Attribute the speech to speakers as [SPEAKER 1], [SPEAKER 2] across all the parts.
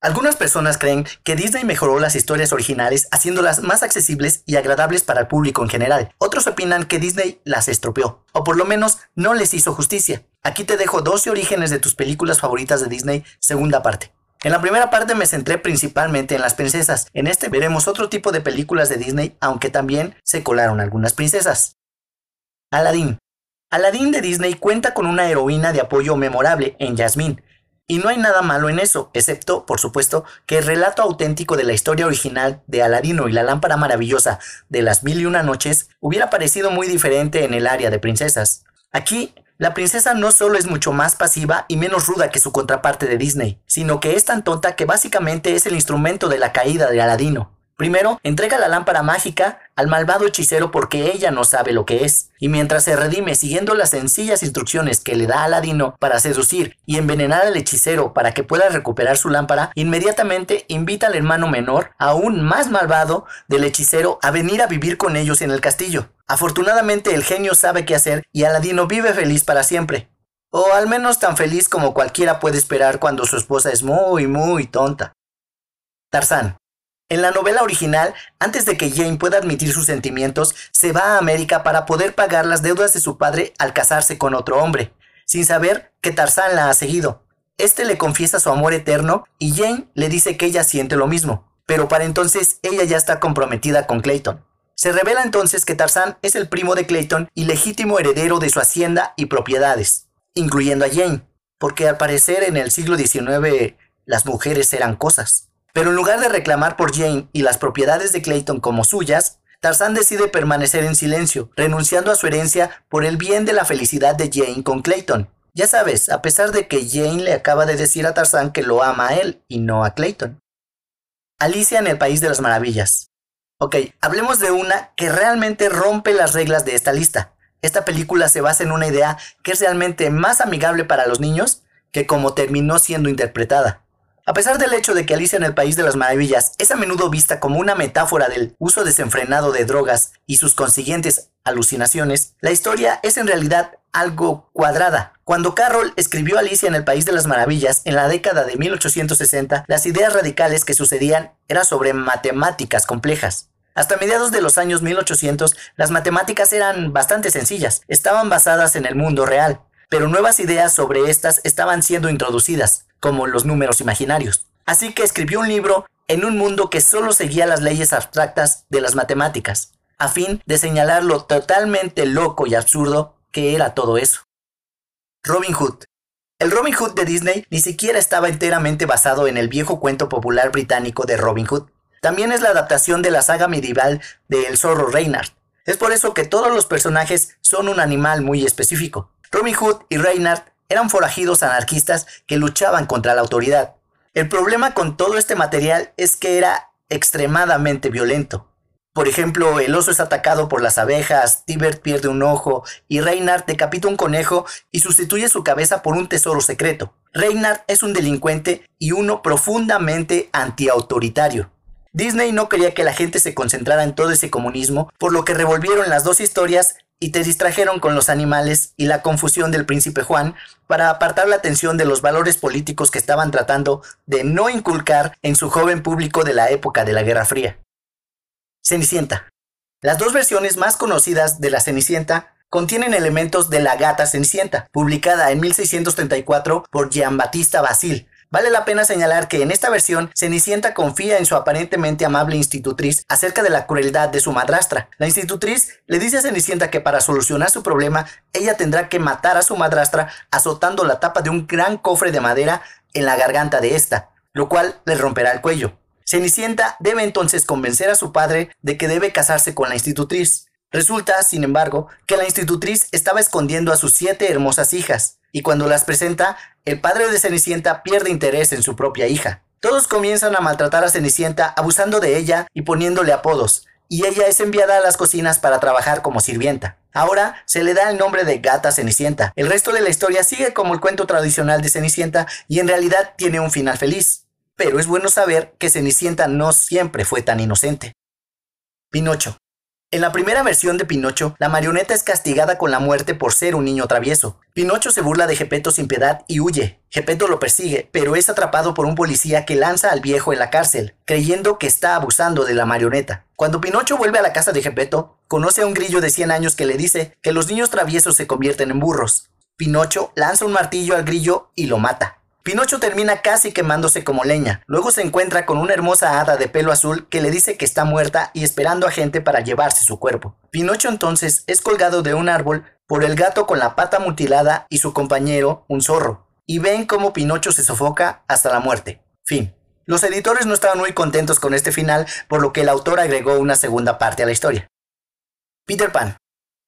[SPEAKER 1] Algunas personas creen que Disney mejoró las historias originales haciéndolas más accesibles y agradables para el público en general. Otros opinan que Disney las estropeó, o por lo menos no les hizo justicia. Aquí te dejo 12 orígenes de tus películas favoritas de Disney, segunda parte. En la primera parte me centré principalmente en las princesas. En este veremos otro tipo de películas de Disney, aunque también se colaron algunas princesas. Aladdin. Aladdin de Disney cuenta con una heroína de apoyo memorable en Jasmine, y no hay nada malo en eso, excepto, por supuesto, que el relato auténtico de la historia original de Aladino y la lámpara maravillosa de las mil y una noches hubiera parecido muy diferente en el área de princesas. Aquí, la princesa no solo es mucho más pasiva y menos ruda que su contraparte de Disney, sino que es tan tonta que básicamente es el instrumento de la caída de Aladino. Primero, entrega la lámpara mágica al malvado hechicero porque ella no sabe lo que es, y mientras se redime siguiendo las sencillas instrucciones que le da Aladino para seducir y envenenar al hechicero para que pueda recuperar su lámpara, inmediatamente invita al hermano menor, aún más malvado del hechicero, a venir a vivir con ellos en el castillo. Afortunadamente el genio sabe qué hacer y Aladino vive feliz para siempre. O al menos tan feliz como cualquiera puede esperar cuando su esposa es muy, muy tonta. Tarzán. En la novela original, antes de que Jane pueda admitir sus sentimientos, se va a América para poder pagar las deudas de su padre al casarse con otro hombre, sin saber que Tarzán la ha seguido. Este le confiesa su amor eterno y Jane le dice que ella siente lo mismo, pero para entonces ella ya está comprometida con Clayton. Se revela entonces que Tarzán es el primo de Clayton y legítimo heredero de su hacienda y propiedades, incluyendo a Jane, porque al parecer en el siglo XIX las mujeres eran cosas. Pero en lugar de reclamar por Jane y las propiedades de Clayton como suyas, Tarzán decide permanecer en silencio, renunciando a su herencia por el bien de la felicidad de Jane con Clayton. Ya sabes, a pesar de que Jane le acaba de decir a Tarzán que lo ama a él y no a Clayton. Alicia en el País de las Maravillas. Ok, hablemos de una que realmente rompe las reglas de esta lista. Esta película se basa en una idea que es realmente más amigable para los niños que como terminó siendo interpretada. A pesar del hecho de que Alicia en el País de las Maravillas es a menudo vista como una metáfora del uso desenfrenado de drogas y sus consiguientes alucinaciones, la historia es en realidad algo cuadrada. Cuando Carroll escribió Alicia en el País de las Maravillas en la década de 1860, las ideas radicales que sucedían eran sobre matemáticas complejas. Hasta mediados de los años 1800, las matemáticas eran bastante sencillas, estaban basadas en el mundo real, pero nuevas ideas sobre estas estaban siendo introducidas, como los números imaginarios. Así que escribió un libro en un mundo que solo seguía las leyes abstractas de las matemáticas, a fin de señalar lo totalmente loco y absurdo que era todo eso. Robin Hood. El Robin Hood de Disney ni siquiera estaba enteramente basado en el viejo cuento popular británico de Robin Hood. También es la adaptación de la saga medieval de El zorro Reynard. Es por eso que todos los personajes son un animal muy específico. Robin Hood y Reynard eran forajidos anarquistas que luchaban contra la autoridad. El problema con todo este material es que era extremadamente violento. Por ejemplo, el oso es atacado por las abejas, Tibert pierde un ojo y Reynard decapita un conejo y sustituye su cabeza por un tesoro secreto. Reynard es un delincuente y uno profundamente antiautoritario. Disney no quería que la gente se concentrara en todo ese comunismo, por lo que revolvieron las dos historias y te distrajeron con los animales y la confusión del príncipe Juan para apartar la atención de los valores políticos que estaban tratando de no inculcar en su joven público de la época de la Guerra Fría. Cenicienta. Las dos versiones más conocidas de la Cenicienta contienen elementos de la gata Cenicienta, publicada en 1634 por Giambattista Basil, Vale la pena señalar que en esta versión Cenicienta confía en su aparentemente amable institutriz acerca de la crueldad de su madrastra. La institutriz le dice a Cenicienta que para solucionar su problema ella tendrá que matar a su madrastra azotando la tapa de un gran cofre de madera en la garganta de esta, lo cual le romperá el cuello. Cenicienta debe entonces convencer a su padre de que debe casarse con la institutriz. Resulta, sin embargo, que la institutriz estaba escondiendo a sus siete hermosas hijas, y cuando las presenta, el padre de Cenicienta pierde interés en su propia hija. Todos comienzan a maltratar a Cenicienta abusando de ella y poniéndole apodos, y ella es enviada a las cocinas para trabajar como sirvienta. Ahora se le da el nombre de Gata Cenicienta. El resto de la historia sigue como el cuento tradicional de Cenicienta y en realidad tiene un final feliz. Pero es bueno saber que Cenicienta no siempre fue tan inocente. Pinocho. En la primera versión de Pinocho, la marioneta es castigada con la muerte por ser un niño travieso. Pinocho se burla de Gepeto sin piedad y huye. Gepeto lo persigue, pero es atrapado por un policía que lanza al viejo en la cárcel, creyendo que está abusando de la marioneta. Cuando Pinocho vuelve a la casa de Gepeto, conoce a un grillo de 100 años que le dice que los niños traviesos se convierten en burros. Pinocho lanza un martillo al grillo y lo mata. Pinocho termina casi quemándose como leña. Luego se encuentra con una hermosa hada de pelo azul que le dice que está muerta y esperando a gente para llevarse su cuerpo. Pinocho entonces es colgado de un árbol por el gato con la pata mutilada y su compañero, un zorro. Y ven cómo Pinocho se sofoca hasta la muerte. Fin. Los editores no estaban muy contentos con este final, por lo que el autor agregó una segunda parte a la historia. Peter Pan.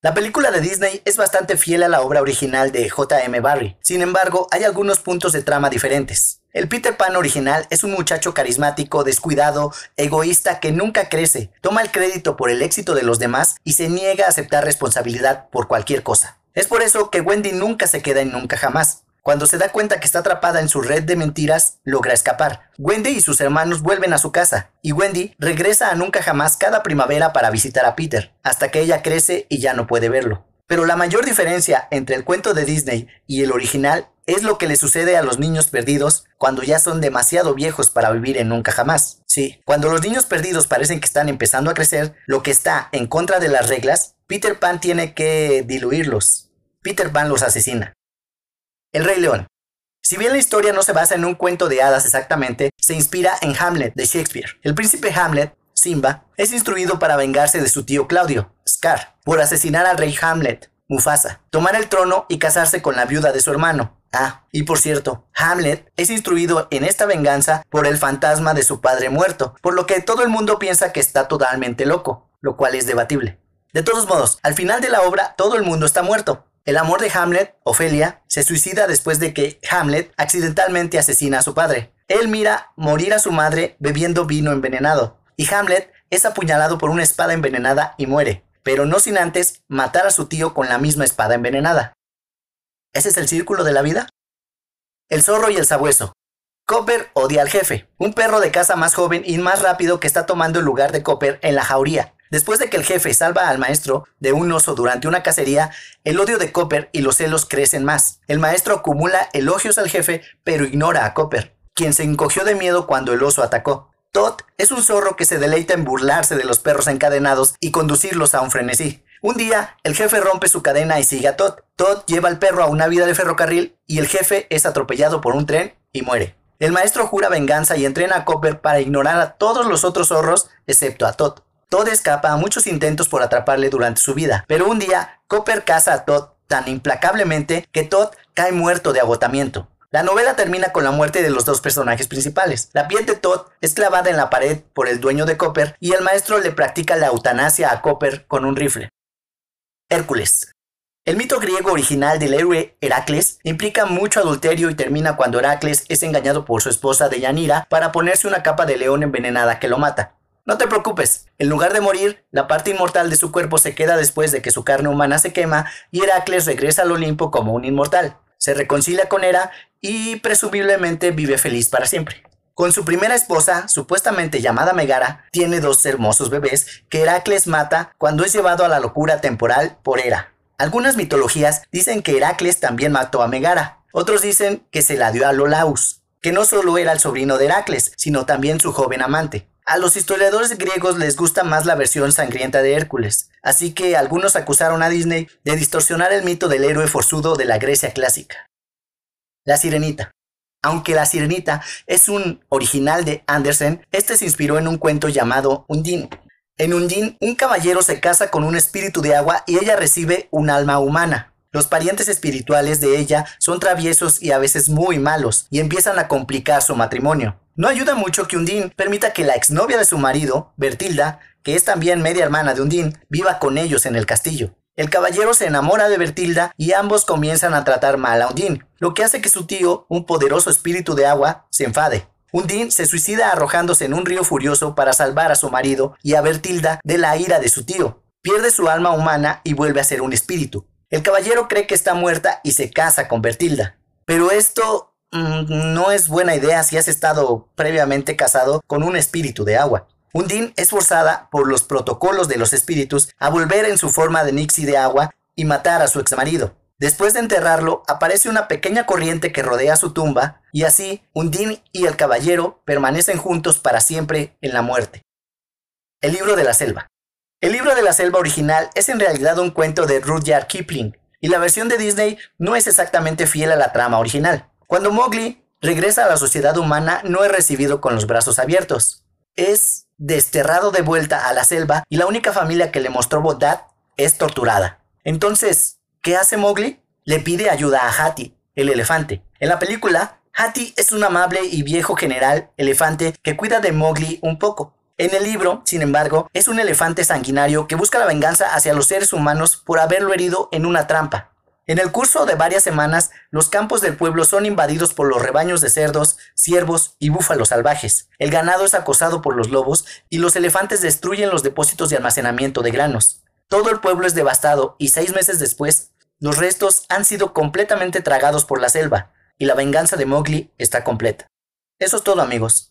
[SPEAKER 1] La película de Disney es bastante fiel a la obra original de J.M. Barrie, sin embargo hay algunos puntos de trama diferentes. El Peter Pan original es un muchacho carismático, descuidado, egoísta que nunca crece, toma el crédito por el éxito de los demás y se niega a aceptar responsabilidad por cualquier cosa. Es por eso que Wendy nunca se queda en nunca jamás. Cuando se da cuenta que está atrapada en su red de mentiras, logra escapar. Wendy y sus hermanos vuelven a su casa, y Wendy regresa a nunca jamás cada primavera para visitar a Peter, hasta que ella crece y ya no puede verlo. Pero la mayor diferencia entre el cuento de Disney y el original es lo que le sucede a los niños perdidos cuando ya son demasiado viejos para vivir en nunca jamás. Sí, cuando los niños perdidos parecen que están empezando a crecer, lo que está en contra de las reglas, Peter Pan tiene que diluirlos. Peter Pan los asesina. El Rey León. Si bien la historia no se basa en un cuento de hadas exactamente, se inspira en Hamlet de Shakespeare. El príncipe Hamlet, Simba, es instruido para vengarse de su tío Claudio, Scar, por asesinar al rey Hamlet, Mufasa, tomar el trono y casarse con la viuda de su hermano. Ah, y por cierto, Hamlet es instruido en esta venganza por el fantasma de su padre muerto, por lo que todo el mundo piensa que está totalmente loco, lo cual es debatible. De todos modos, al final de la obra todo el mundo está muerto, el amor de Hamlet, Ofelia, se suicida después de que Hamlet accidentalmente asesina a su padre. Él mira morir a su madre bebiendo vino envenenado, y Hamlet es apuñalado por una espada envenenada y muere, pero no sin antes matar a su tío con la misma espada envenenada. ¿Ese es el círculo de la vida? El zorro y el sabueso. Copper odia al jefe, un perro de casa más joven y más rápido que está tomando el lugar de Copper en la jauría. Después de que el jefe salva al maestro de un oso durante una cacería, el odio de Copper y los celos crecen más. El maestro acumula elogios al jefe, pero ignora a Copper, quien se encogió de miedo cuando el oso atacó. Todd es un zorro que se deleita en burlarse de los perros encadenados y conducirlos a un frenesí. Un día, el jefe rompe su cadena y sigue a Todd. Todd lleva al perro a una vida de ferrocarril y el jefe es atropellado por un tren y muere. El maestro jura venganza y entrena a Copper para ignorar a todos los otros zorros excepto a Todd. Todd escapa a muchos intentos por atraparle durante su vida, pero un día Copper caza a Todd tan implacablemente que Todd cae muerto de agotamiento. La novela termina con la muerte de los dos personajes principales. La piel de Todd es clavada en la pared por el dueño de Copper y el maestro le practica la eutanasia a Copper con un rifle. Hércules. El mito griego original del héroe Heracles implica mucho adulterio y termina cuando Heracles es engañado por su esposa Deyanira para ponerse una capa de león envenenada que lo mata. No te preocupes, en lugar de morir, la parte inmortal de su cuerpo se queda después de que su carne humana se quema y Heracles regresa al Olimpo como un inmortal. Se reconcilia con Hera y presumiblemente vive feliz para siempre. Con su primera esposa, supuestamente llamada Megara, tiene dos hermosos bebés que Heracles mata cuando es llevado a la locura temporal por Hera. Algunas mitologías dicen que Heracles también mató a Megara. Otros dicen que se la dio a Lolaus, que no solo era el sobrino de Heracles, sino también su joven amante. A los historiadores griegos les gusta más la versión sangrienta de Hércules, así que algunos acusaron a Disney de distorsionar el mito del héroe forzudo de la Grecia clásica. La Sirenita. Aunque La Sirenita es un original de Andersen, este se inspiró en un cuento llamado Undine. En Undine, un caballero se casa con un espíritu de agua y ella recibe un alma humana. Los parientes espirituales de ella son traviesos y a veces muy malos, y empiezan a complicar su matrimonio. No ayuda mucho que Undine permita que la exnovia de su marido, Bertilda, que es también media hermana de Undine, viva con ellos en el castillo. El caballero se enamora de Bertilda y ambos comienzan a tratar mal a Undine, lo que hace que su tío, un poderoso espíritu de agua, se enfade. Undine se suicida arrojándose en un río furioso para salvar a su marido y a Bertilda de la ira de su tío. Pierde su alma humana y vuelve a ser un espíritu. El caballero cree que está muerta y se casa con Bertilda. Pero esto Mm, no es buena idea si has estado previamente casado con un espíritu de agua. Undine es forzada por los protocolos de los espíritus a volver en su forma de Nixie de agua y matar a su exmarido. Después de enterrarlo, aparece una pequeña corriente que rodea su tumba, y así Undine y el caballero permanecen juntos para siempre en la muerte. El libro de la selva. El libro de la selva original es en realidad un cuento de Rudyard Kipling, y la versión de Disney no es exactamente fiel a la trama original. Cuando Mowgli regresa a la sociedad humana, no es recibido con los brazos abiertos. Es desterrado de vuelta a la selva y la única familia que le mostró bondad es torturada. Entonces, ¿qué hace Mowgli? Le pide ayuda a Hati, el elefante. En la película, Hati es un amable y viejo general elefante que cuida de Mowgli un poco. En el libro, sin embargo, es un elefante sanguinario que busca la venganza hacia los seres humanos por haberlo herido en una trampa. En el curso de varias semanas, los campos del pueblo son invadidos por los rebaños de cerdos, ciervos y búfalos salvajes. El ganado es acosado por los lobos y los elefantes destruyen los depósitos de almacenamiento de granos. Todo el pueblo es devastado y seis meses después, los restos han sido completamente tragados por la selva y la venganza de Mowgli está completa. Eso es todo amigos.